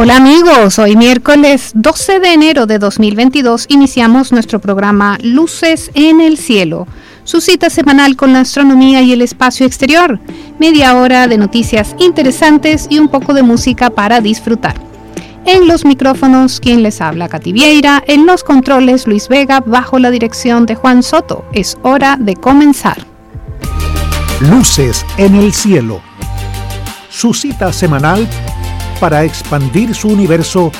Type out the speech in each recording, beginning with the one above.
Hola amigos, hoy miércoles 12 de enero de 2022 iniciamos nuestro programa Luces en el Cielo, su cita semanal con la astronomía y el espacio exterior, media hora de noticias interesantes y un poco de música para disfrutar. En los micrófonos, quien les habla, Katy Vieira, en los controles, Luis Vega, bajo la dirección de Juan Soto. Es hora de comenzar. Luces en el Cielo, su cita semanal para expandir su universo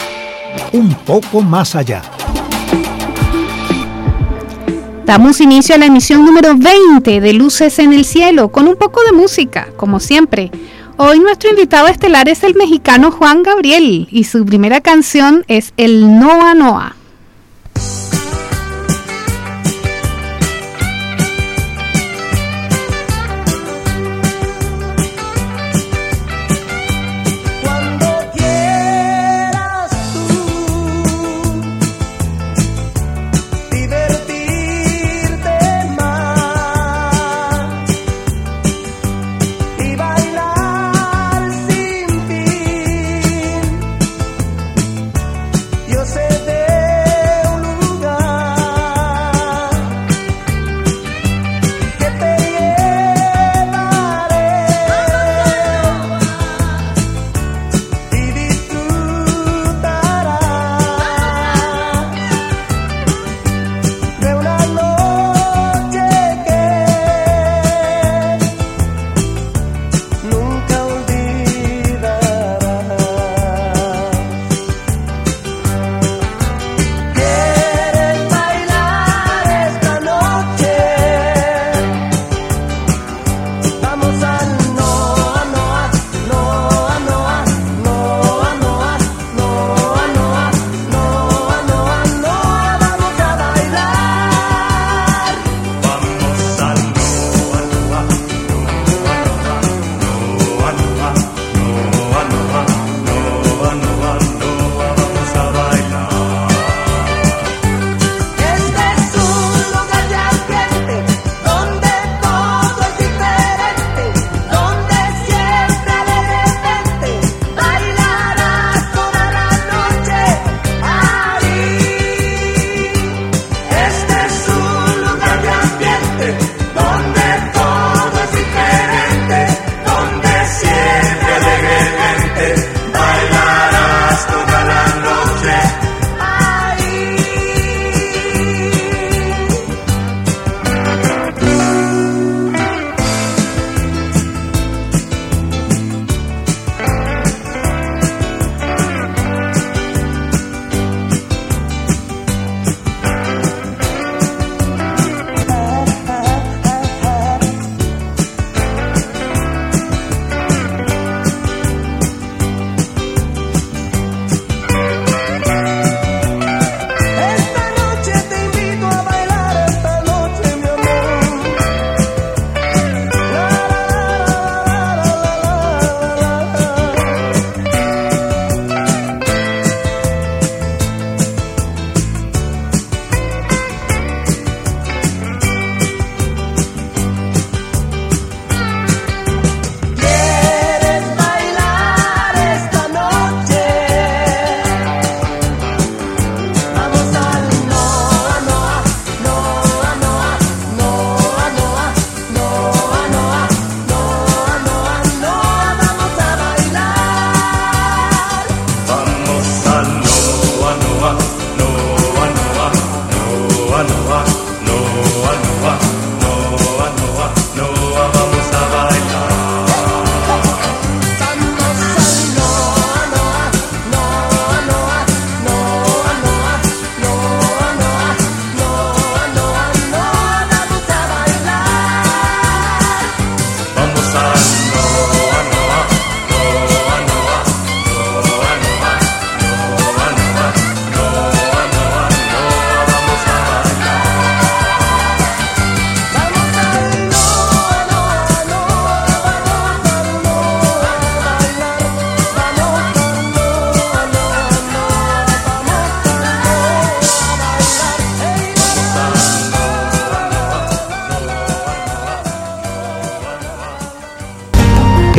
un poco más allá. Damos inicio a la emisión número 20 de Luces en el Cielo con un poco de música, como siempre. Hoy nuestro invitado estelar es el mexicano Juan Gabriel y su primera canción es El Noa Noa.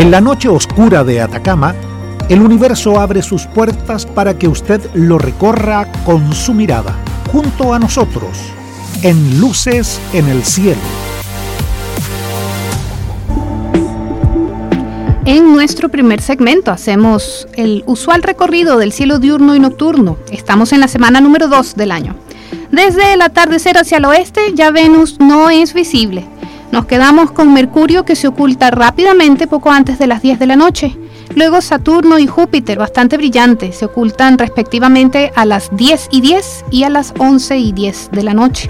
La noche oscura de Atacama, el universo abre sus puertas para que usted lo recorra con su mirada, junto a nosotros, en Luces en el Cielo. En nuestro primer segmento hacemos el usual recorrido del cielo diurno y nocturno. Estamos en la semana número 2 del año. Desde el atardecer hacia el oeste ya Venus no es visible. Nos quedamos con Mercurio que se oculta rápidamente poco antes de las 10 de la noche. Luego Saturno y Júpiter, bastante brillantes, se ocultan respectivamente a las 10 y 10 y a las 11 y 10 de la noche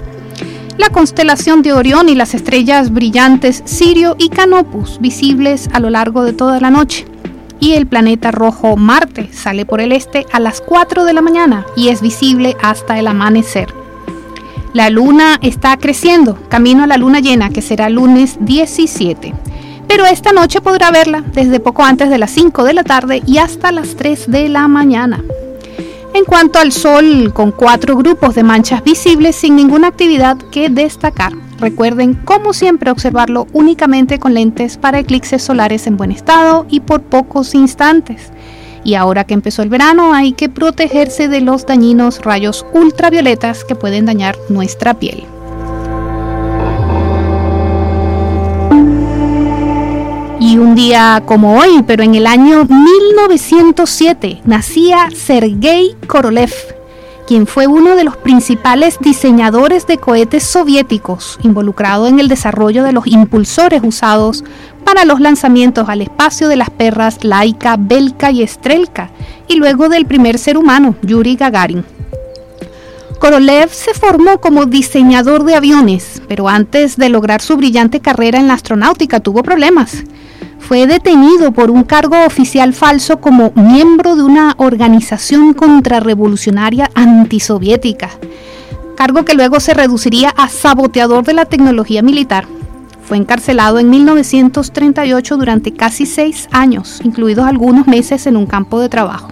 la constelación de Orión y las estrellas brillantes Sirio y Canopus visibles a lo largo de toda la noche. Y el planeta rojo Marte sale por el este a las 4 de la mañana y es visible hasta el amanecer. La luna está creciendo, camino a la luna llena que será lunes 17. Pero esta noche podrá verla desde poco antes de las 5 de la tarde y hasta las 3 de la mañana. En cuanto al Sol, con cuatro grupos de manchas visibles sin ninguna actividad que destacar. Recuerden, como siempre, observarlo únicamente con lentes para eclipses solares en buen estado y por pocos instantes. Y ahora que empezó el verano, hay que protegerse de los dañinos rayos ultravioletas que pueden dañar nuestra piel. Y un día como hoy, pero en el año 1907, nacía Sergei Korolev, quien fue uno de los principales diseñadores de cohetes soviéticos, involucrado en el desarrollo de los impulsores usados para los lanzamientos al espacio de las perras Laika, Belka y Estrelka, y luego del primer ser humano, Yuri Gagarin. Korolev se formó como diseñador de aviones, pero antes de lograr su brillante carrera en la astronáutica tuvo problemas fue detenido por un cargo oficial falso como miembro de una organización contrarrevolucionaria antisoviética, cargo que luego se reduciría a saboteador de la tecnología militar. Fue encarcelado en 1938 durante casi seis años, incluidos algunos meses en un campo de trabajo.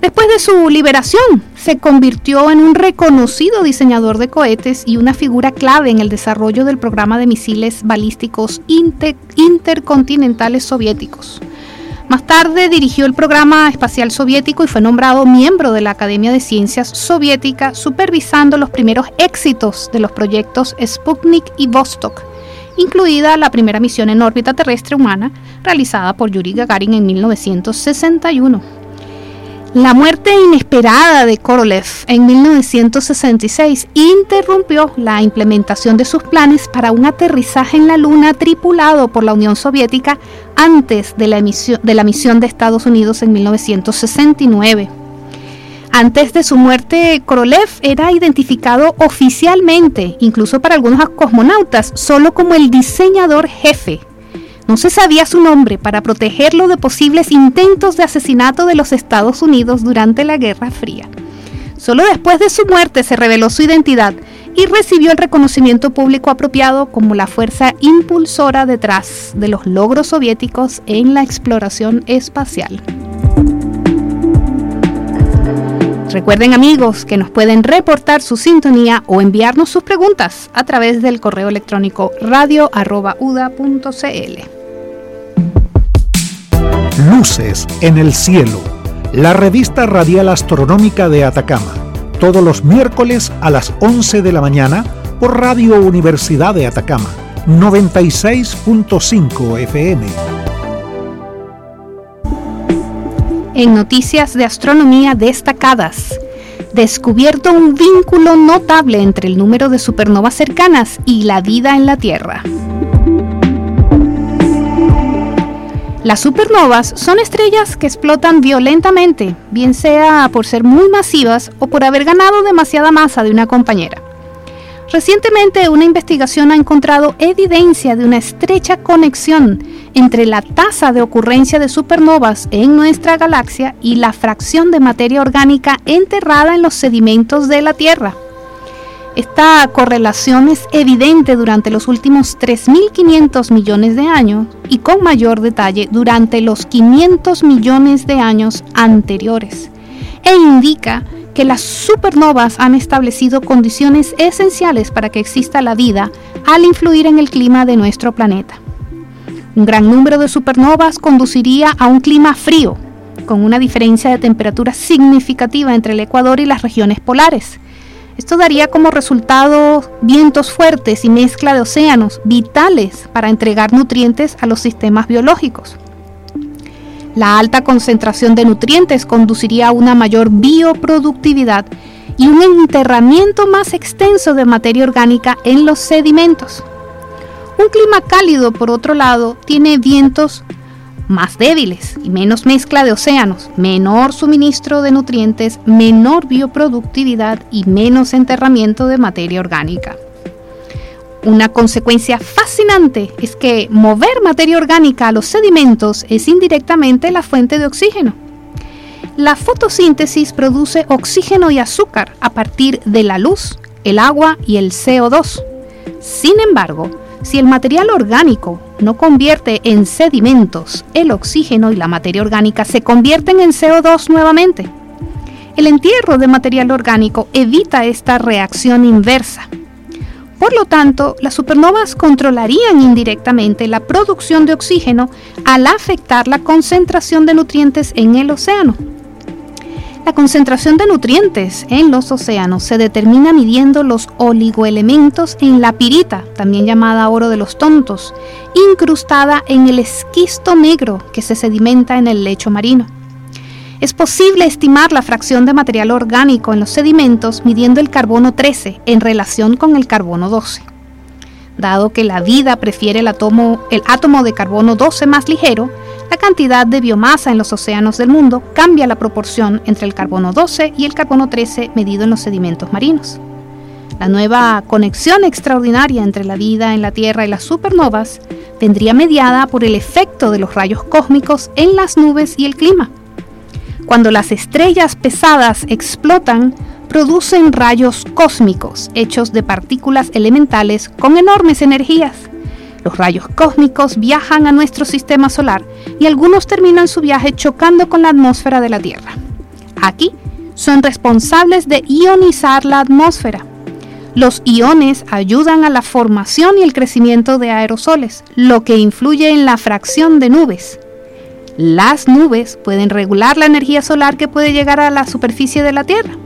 Después de su liberación, se convirtió en un reconocido diseñador de cohetes y una figura clave en el desarrollo del programa de misiles balísticos intercontinentales soviéticos. Más tarde dirigió el programa espacial soviético y fue nombrado miembro de la Academia de Ciencias Soviética, supervisando los primeros éxitos de los proyectos Sputnik y Vostok, incluida la primera misión en órbita terrestre humana realizada por Yuri Gagarin en 1961. La muerte inesperada de Korolev en 1966 interrumpió la implementación de sus planes para un aterrizaje en la Luna tripulado por la Unión Soviética antes de la, de la misión de Estados Unidos en 1969. Antes de su muerte, Korolev era identificado oficialmente, incluso para algunos cosmonautas, solo como el diseñador jefe no se sabía su nombre para protegerlo de posibles intentos de asesinato de los Estados Unidos durante la Guerra Fría. Solo después de su muerte se reveló su identidad y recibió el reconocimiento público apropiado como la fuerza impulsora detrás de los logros soviéticos en la exploración espacial. Recuerden amigos que nos pueden reportar su sintonía o enviarnos sus preguntas a través del correo electrónico radio.uda.cl. Luces en el cielo, la revista radial astronómica de Atacama, todos los miércoles a las 11 de la mañana por Radio Universidad de Atacama, 96.5 FM. En noticias de astronomía destacadas, descubierto un vínculo notable entre el número de supernovas cercanas y la vida en la Tierra. Las supernovas son estrellas que explotan violentamente, bien sea por ser muy masivas o por haber ganado demasiada masa de una compañera. Recientemente una investigación ha encontrado evidencia de una estrecha conexión entre la tasa de ocurrencia de supernovas en nuestra galaxia y la fracción de materia orgánica enterrada en los sedimentos de la Tierra. Esta correlación es evidente durante los últimos 3.500 millones de años y con mayor detalle durante los 500 millones de años anteriores, e indica que las supernovas han establecido condiciones esenciales para que exista la vida al influir en el clima de nuestro planeta. Un gran número de supernovas conduciría a un clima frío, con una diferencia de temperatura significativa entre el Ecuador y las regiones polares. Esto daría como resultado vientos fuertes y mezcla de océanos vitales para entregar nutrientes a los sistemas biológicos. La alta concentración de nutrientes conduciría a una mayor bioproductividad y un enterramiento más extenso de materia orgánica en los sedimentos. Un clima cálido, por otro lado, tiene vientos más débiles y menos mezcla de océanos, menor suministro de nutrientes, menor bioproductividad y menos enterramiento de materia orgánica. Una consecuencia fascinante es que mover materia orgánica a los sedimentos es indirectamente la fuente de oxígeno. La fotosíntesis produce oxígeno y azúcar a partir de la luz, el agua y el CO2. Sin embargo, si el material orgánico no convierte en sedimentos, el oxígeno y la materia orgánica se convierten en CO2 nuevamente. El entierro de material orgánico evita esta reacción inversa. Por lo tanto, las supernovas controlarían indirectamente la producción de oxígeno al afectar la concentración de nutrientes en el océano. La concentración de nutrientes en los océanos se determina midiendo los oligoelementos en la pirita, también llamada oro de los tontos, incrustada en el esquisto negro que se sedimenta en el lecho marino. Es posible estimar la fracción de material orgánico en los sedimentos midiendo el carbono 13 en relación con el carbono 12. Dado que la vida prefiere el átomo, de carbono 12 más ligero, la cantidad de biomasa en los océanos del mundo cambia la proporción entre el carbono 12 y el carbono 13 medido en los sedimentos marinos. La nueva conexión extraordinaria entre la vida en la Tierra y las supernovas vendría mediada por el efecto de los rayos cósmicos en las nubes y el clima. Cuando las estrellas pesadas explotan, producen rayos cósmicos hechos de partículas elementales con enormes energías. Los rayos cósmicos viajan a nuestro sistema solar y algunos terminan su viaje chocando con la atmósfera de la Tierra. Aquí son responsables de ionizar la atmósfera. Los iones ayudan a la formación y el crecimiento de aerosoles, lo que influye en la fracción de nubes. Las nubes pueden regular la energía solar que puede llegar a la superficie de la Tierra.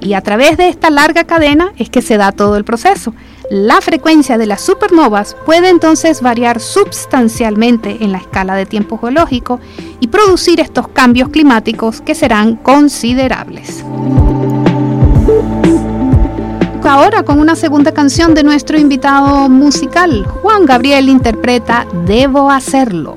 Y a través de esta larga cadena es que se da todo el proceso. La frecuencia de las supernovas puede entonces variar sustancialmente en la escala de tiempo geológico y producir estos cambios climáticos que serán considerables. Ahora con una segunda canción de nuestro invitado musical, Juan Gabriel interpreta Debo hacerlo.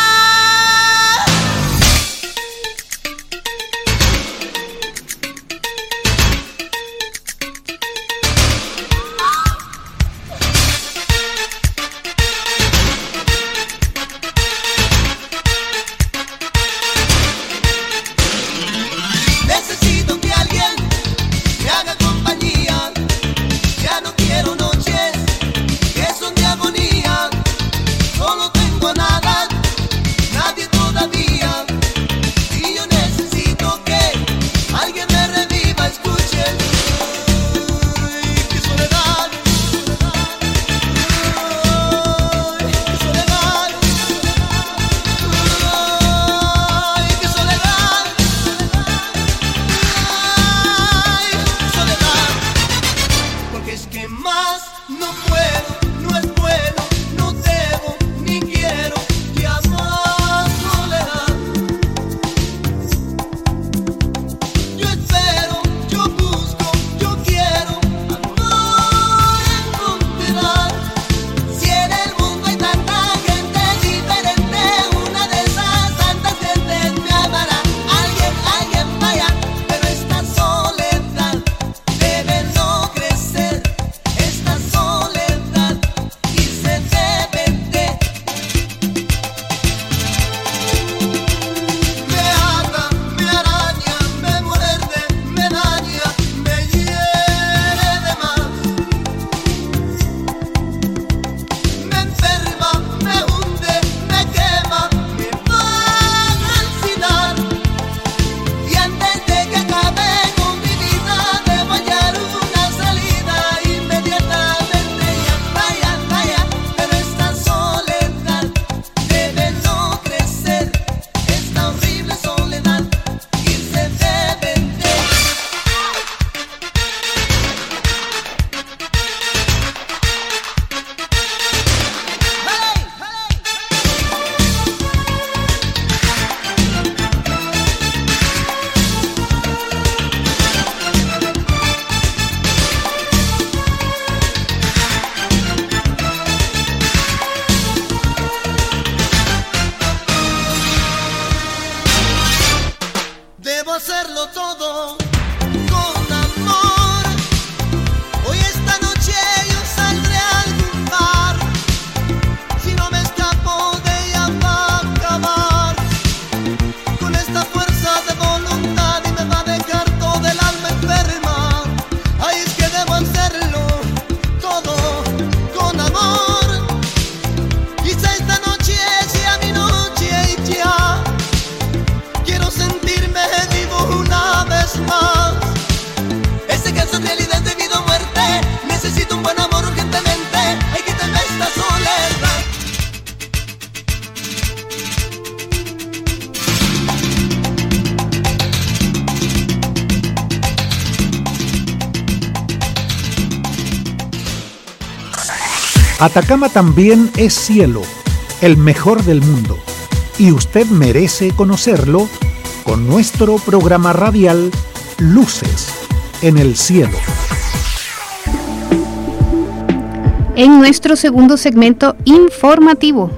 Atacama también es cielo, el mejor del mundo, y usted merece conocerlo con nuestro programa radial Luces en el Cielo. En nuestro segundo segmento informativo,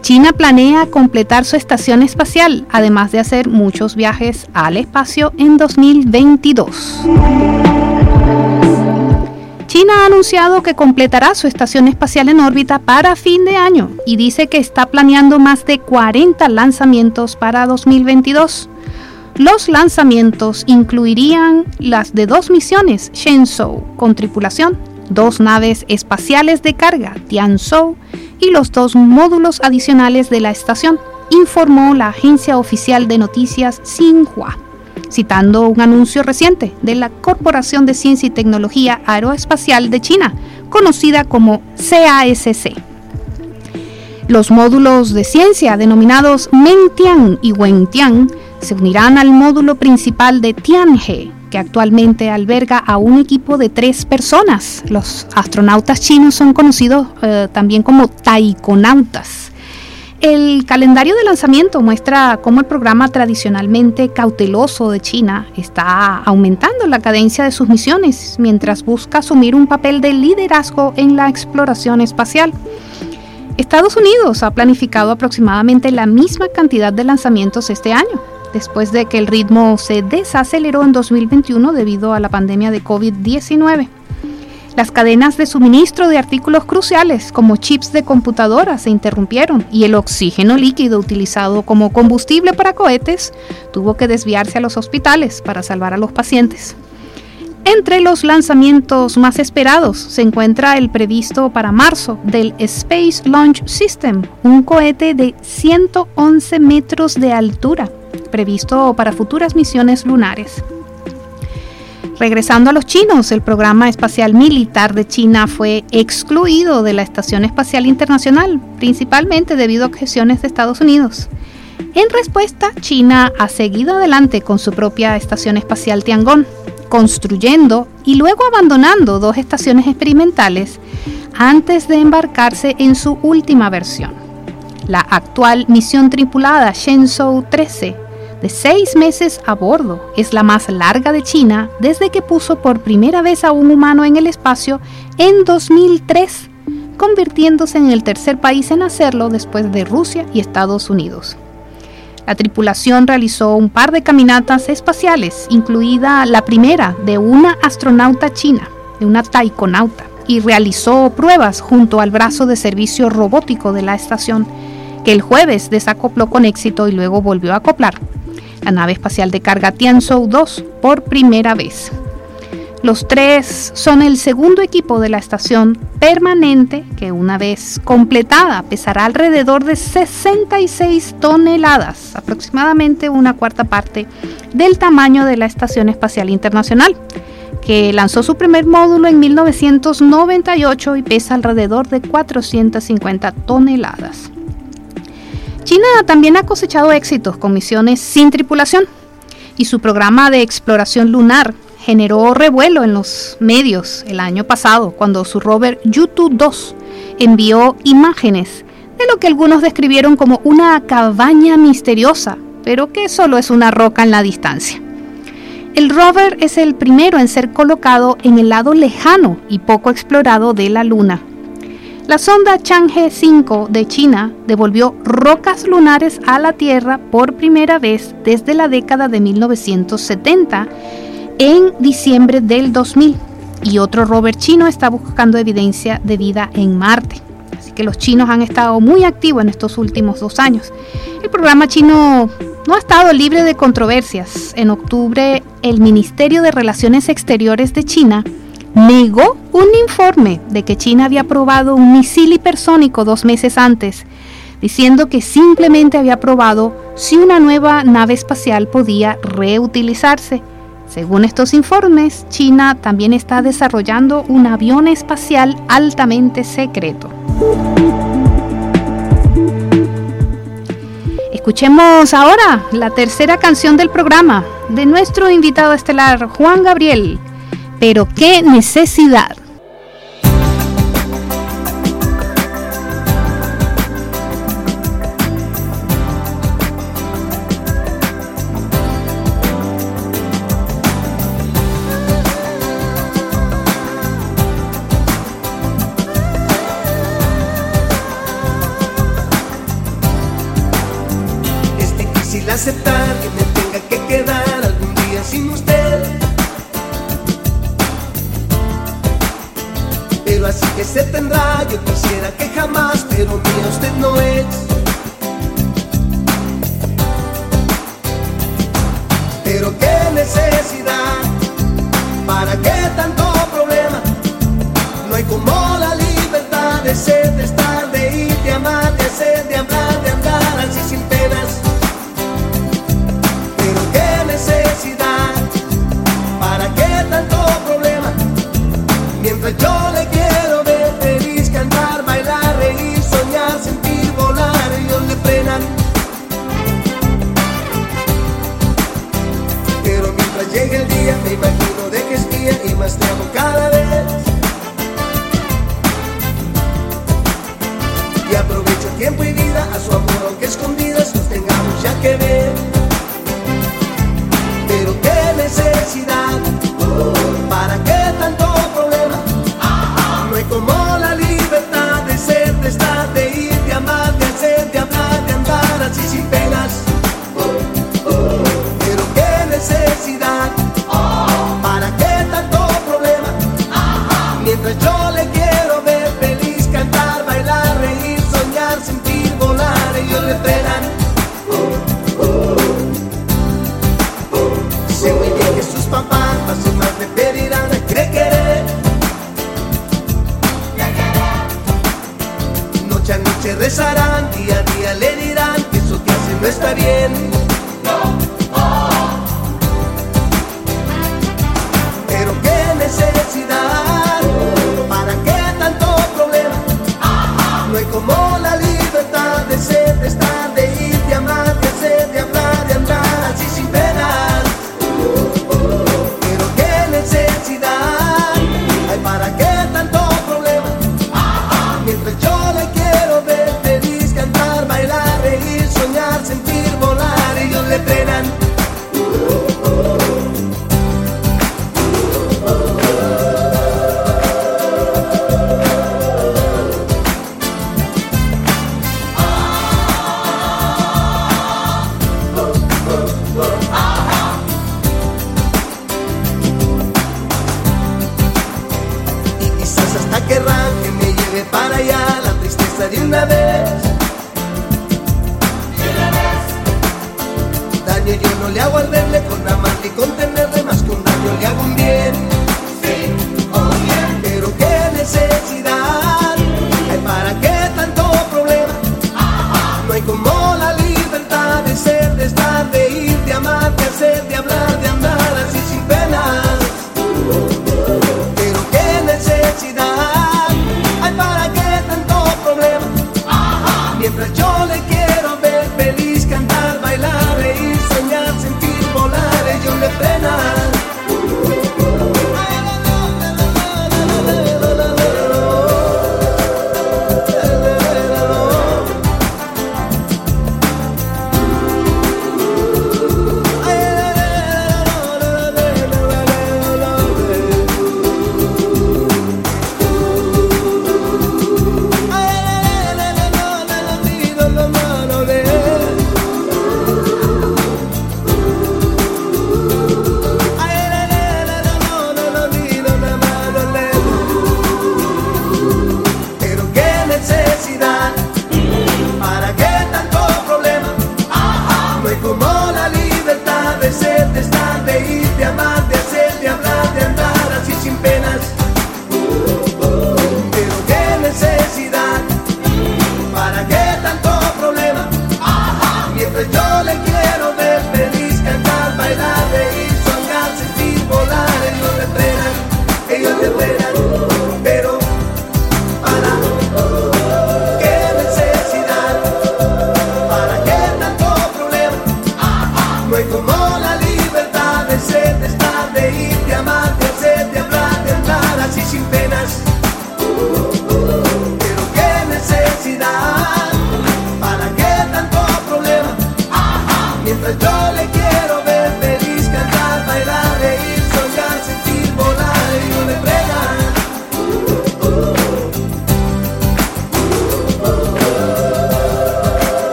China planea completar su estación espacial, además de hacer muchos viajes al espacio en 2022. China ha anunciado que completará su estación espacial en órbita para fin de año y dice que está planeando más de 40 lanzamientos para 2022. Los lanzamientos incluirían las de dos misiones Shenzhou con tripulación, dos naves espaciales de carga Tianzhou y los dos módulos adicionales de la estación, informó la agencia oficial de noticias Xinhua citando un anuncio reciente de la Corporación de Ciencia y Tecnología Aeroespacial de China, conocida como CASC. Los módulos de ciencia denominados Mengtian y Wentian se unirán al módulo principal de Tianhe, que actualmente alberga a un equipo de tres personas. Los astronautas chinos son conocidos eh, también como taikonautas. El calendario de lanzamiento muestra cómo el programa tradicionalmente cauteloso de China está aumentando la cadencia de sus misiones mientras busca asumir un papel de liderazgo en la exploración espacial. Estados Unidos ha planificado aproximadamente la misma cantidad de lanzamientos este año, después de que el ritmo se desaceleró en 2021 debido a la pandemia de COVID-19. Las cadenas de suministro de artículos cruciales como chips de computadora se interrumpieron y el oxígeno líquido utilizado como combustible para cohetes tuvo que desviarse a los hospitales para salvar a los pacientes. Entre los lanzamientos más esperados se encuentra el previsto para marzo del Space Launch System, un cohete de 111 metros de altura, previsto para futuras misiones lunares. Regresando a los chinos, el programa espacial militar de China fue excluido de la Estación Espacial Internacional, principalmente debido a objeciones de Estados Unidos. En respuesta, China ha seguido adelante con su propia Estación Espacial Tiangong, construyendo y luego abandonando dos estaciones experimentales antes de embarcarse en su última versión. La actual misión tripulada Shenzhou 13 de seis meses a bordo. Es la más larga de China desde que puso por primera vez a un humano en el espacio en 2003, convirtiéndose en el tercer país en hacerlo después de Rusia y Estados Unidos. La tripulación realizó un par de caminatas espaciales, incluida la primera de una astronauta china, de una taikonauta, y realizó pruebas junto al brazo de servicio robótico de la estación, que el jueves desacopló con éxito y luego volvió a acoplar la nave espacial de carga Tianzhou 2 por primera vez. Los tres son el segundo equipo de la estación permanente que una vez completada pesará alrededor de 66 toneladas, aproximadamente una cuarta parte del tamaño de la Estación Espacial Internacional, que lanzó su primer módulo en 1998 y pesa alrededor de 450 toneladas. China también ha cosechado éxitos con misiones sin tripulación y su programa de exploración lunar generó revuelo en los medios el año pasado cuando su rover Yutu 2 envió imágenes de lo que algunos describieron como una cabaña misteriosa, pero que solo es una roca en la distancia. El rover es el primero en ser colocado en el lado lejano y poco explorado de la Luna, la sonda Chang'e 5 de China devolvió rocas lunares a la Tierra por primera vez desde la década de 1970 en diciembre del 2000 y otro rover chino está buscando evidencia de vida en Marte. Así que los chinos han estado muy activos en estos últimos dos años. El programa chino no ha estado libre de controversias. En octubre, el Ministerio de Relaciones Exteriores de China negó un informe de que China había probado un misil hipersónico dos meses antes, diciendo que simplemente había probado si una nueva nave espacial podía reutilizarse. Según estos informes, China también está desarrollando un avión espacial altamente secreto. Escuchemos ahora la tercera canción del programa de nuestro invitado estelar Juan Gabriel, pero qué necesidad. Muchas noches rezarán, día a día le dirán que eso que hace no está bien. yo no le hago al verle con amar ni con tenerle más que un daño le hago un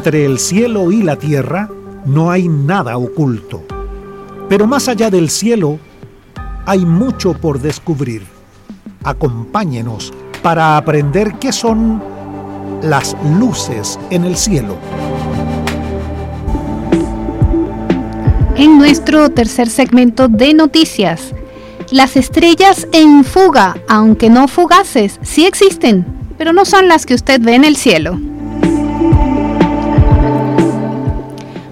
Entre el cielo y la tierra no hay nada oculto. Pero más allá del cielo hay mucho por descubrir. Acompáñenos para aprender qué son las luces en el cielo. En nuestro tercer segmento de noticias, las estrellas en fuga, aunque no fugaces, sí existen, pero no son las que usted ve en el cielo.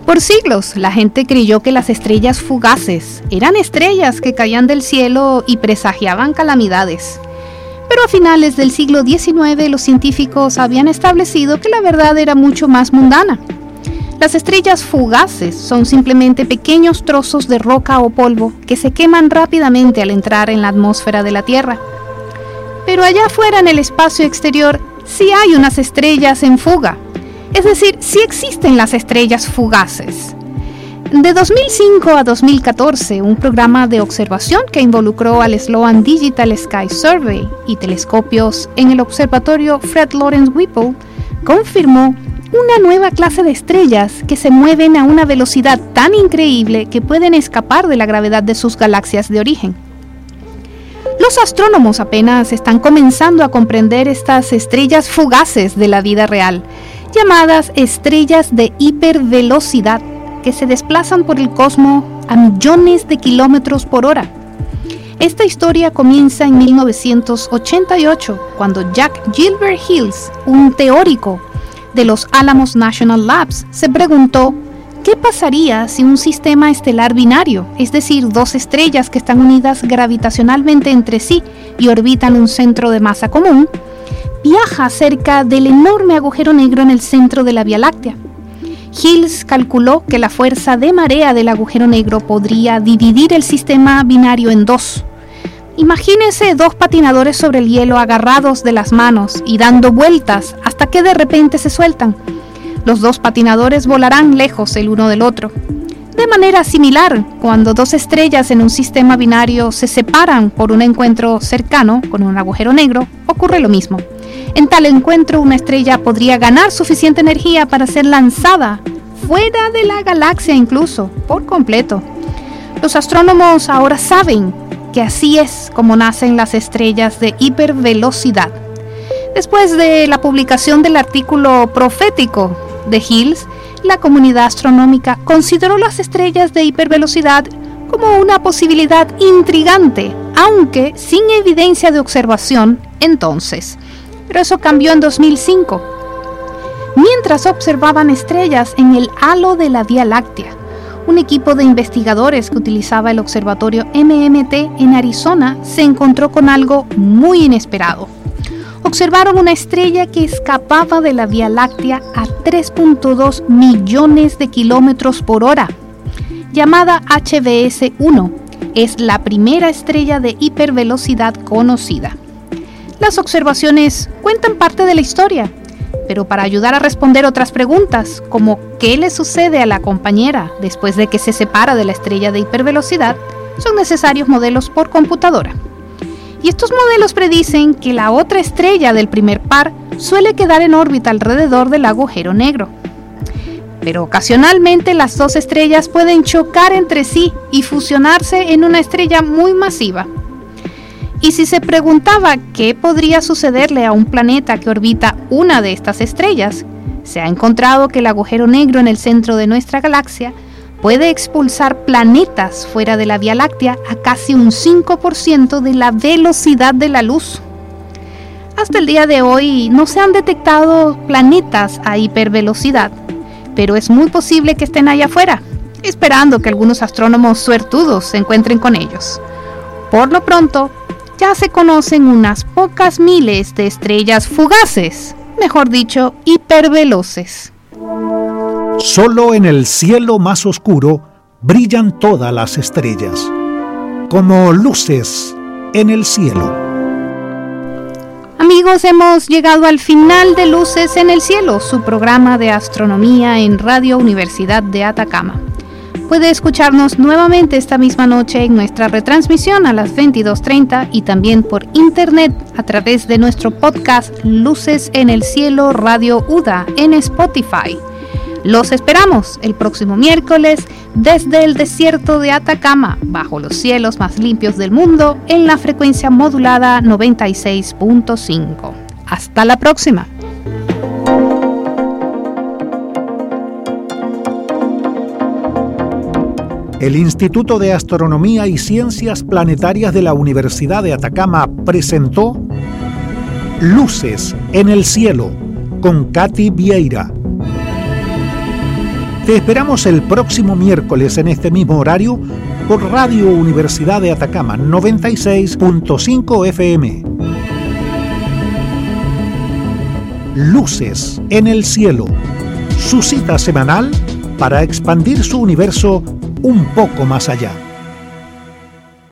Por siglos, la gente creyó que las estrellas fugaces eran estrellas que caían del cielo y presagiaban calamidades. Pero a finales del siglo XIX los científicos habían establecido que la verdad era mucho más mundana. Las estrellas fugaces son simplemente pequeños trozos de roca o polvo que se queman rápidamente al entrar en la atmósfera de la Tierra. Pero allá afuera en el espacio exterior sí hay unas estrellas en fuga, es decir, sí existen las estrellas fugaces. De 2005 a 2014, un programa de observación que involucró al Sloan Digital Sky Survey y telescopios en el observatorio Fred Lawrence Whipple confirmó una nueva clase de estrellas que se mueven a una velocidad tan increíble que pueden escapar de la gravedad de sus galaxias de origen. Los astrónomos apenas están comenzando a comprender estas estrellas fugaces de la vida real llamadas estrellas de hipervelocidad que se desplazan por el cosmos a millones de kilómetros por hora. Esta historia comienza en 1988, cuando Jack Gilbert Hills, un teórico de los Alamos National Labs, se preguntó ¿qué pasaría si un sistema estelar binario, es decir, dos estrellas que están unidas gravitacionalmente entre sí y orbitan un centro de masa común, viaja cerca del enorme agujero negro en el centro de la Vía Láctea. Hills calculó que la fuerza de marea del agujero negro podría dividir el sistema binario en dos. Imagínense dos patinadores sobre el hielo agarrados de las manos y dando vueltas hasta que de repente se sueltan. Los dos patinadores volarán lejos el uno del otro. De manera similar, cuando dos estrellas en un sistema binario se separan por un encuentro cercano con un agujero negro, ocurre lo mismo. En tal encuentro, una estrella podría ganar suficiente energía para ser lanzada fuera de la galaxia incluso, por completo. Los astrónomos ahora saben que así es como nacen las estrellas de hipervelocidad. Después de la publicación del artículo profético de Hills, la comunidad astronómica consideró las estrellas de hipervelocidad como una posibilidad intrigante, aunque sin evidencia de observación entonces pero eso cambió en 2005. Mientras observaban estrellas en el halo de la Vía Láctea, un equipo de investigadores que utilizaba el observatorio MMT en Arizona se encontró con algo muy inesperado. Observaron una estrella que escapaba de la Vía Láctea a 3.2 millones de kilómetros por hora. Llamada HBS-1, es la primera estrella de hipervelocidad conocida. Las observaciones cuentan parte de la historia, pero para ayudar a responder otras preguntas, como qué le sucede a la compañera después de que se separa de la estrella de hipervelocidad, son necesarios modelos por computadora. Y estos modelos predicen que la otra estrella del primer par suele quedar en órbita alrededor del agujero negro. Pero ocasionalmente las dos estrellas pueden chocar entre sí y fusionarse en una estrella muy masiva. Y si se preguntaba qué podría sucederle a un planeta que orbita una de estas estrellas, se ha encontrado que el agujero negro en el centro de nuestra galaxia puede expulsar planetas fuera de la Vía Láctea a casi un 5% de la velocidad de la luz. Hasta el día de hoy no se han detectado planetas a hipervelocidad, pero es muy posible que estén allá afuera, esperando que algunos astrónomos suertudos se encuentren con ellos. Por lo pronto, ya se conocen unas pocas miles de estrellas fugaces, mejor dicho, hiperveloces. Solo en el cielo más oscuro brillan todas las estrellas, como luces en el cielo. Amigos, hemos llegado al final de Luces en el Cielo, su programa de astronomía en Radio Universidad de Atacama. Puede escucharnos nuevamente esta misma noche en nuestra retransmisión a las 22.30 y también por internet a través de nuestro podcast Luces en el Cielo Radio UDA en Spotify. Los esperamos el próximo miércoles desde el desierto de Atacama, bajo los cielos más limpios del mundo, en la frecuencia modulada 96.5. Hasta la próxima. El Instituto de Astronomía y Ciencias Planetarias de la Universidad de Atacama presentó Luces en el Cielo con Katy Vieira. Te esperamos el próximo miércoles en este mismo horario por Radio Universidad de Atacama 96.5 FM. Luces en el Cielo, su cita semanal para expandir su universo un poco más allá.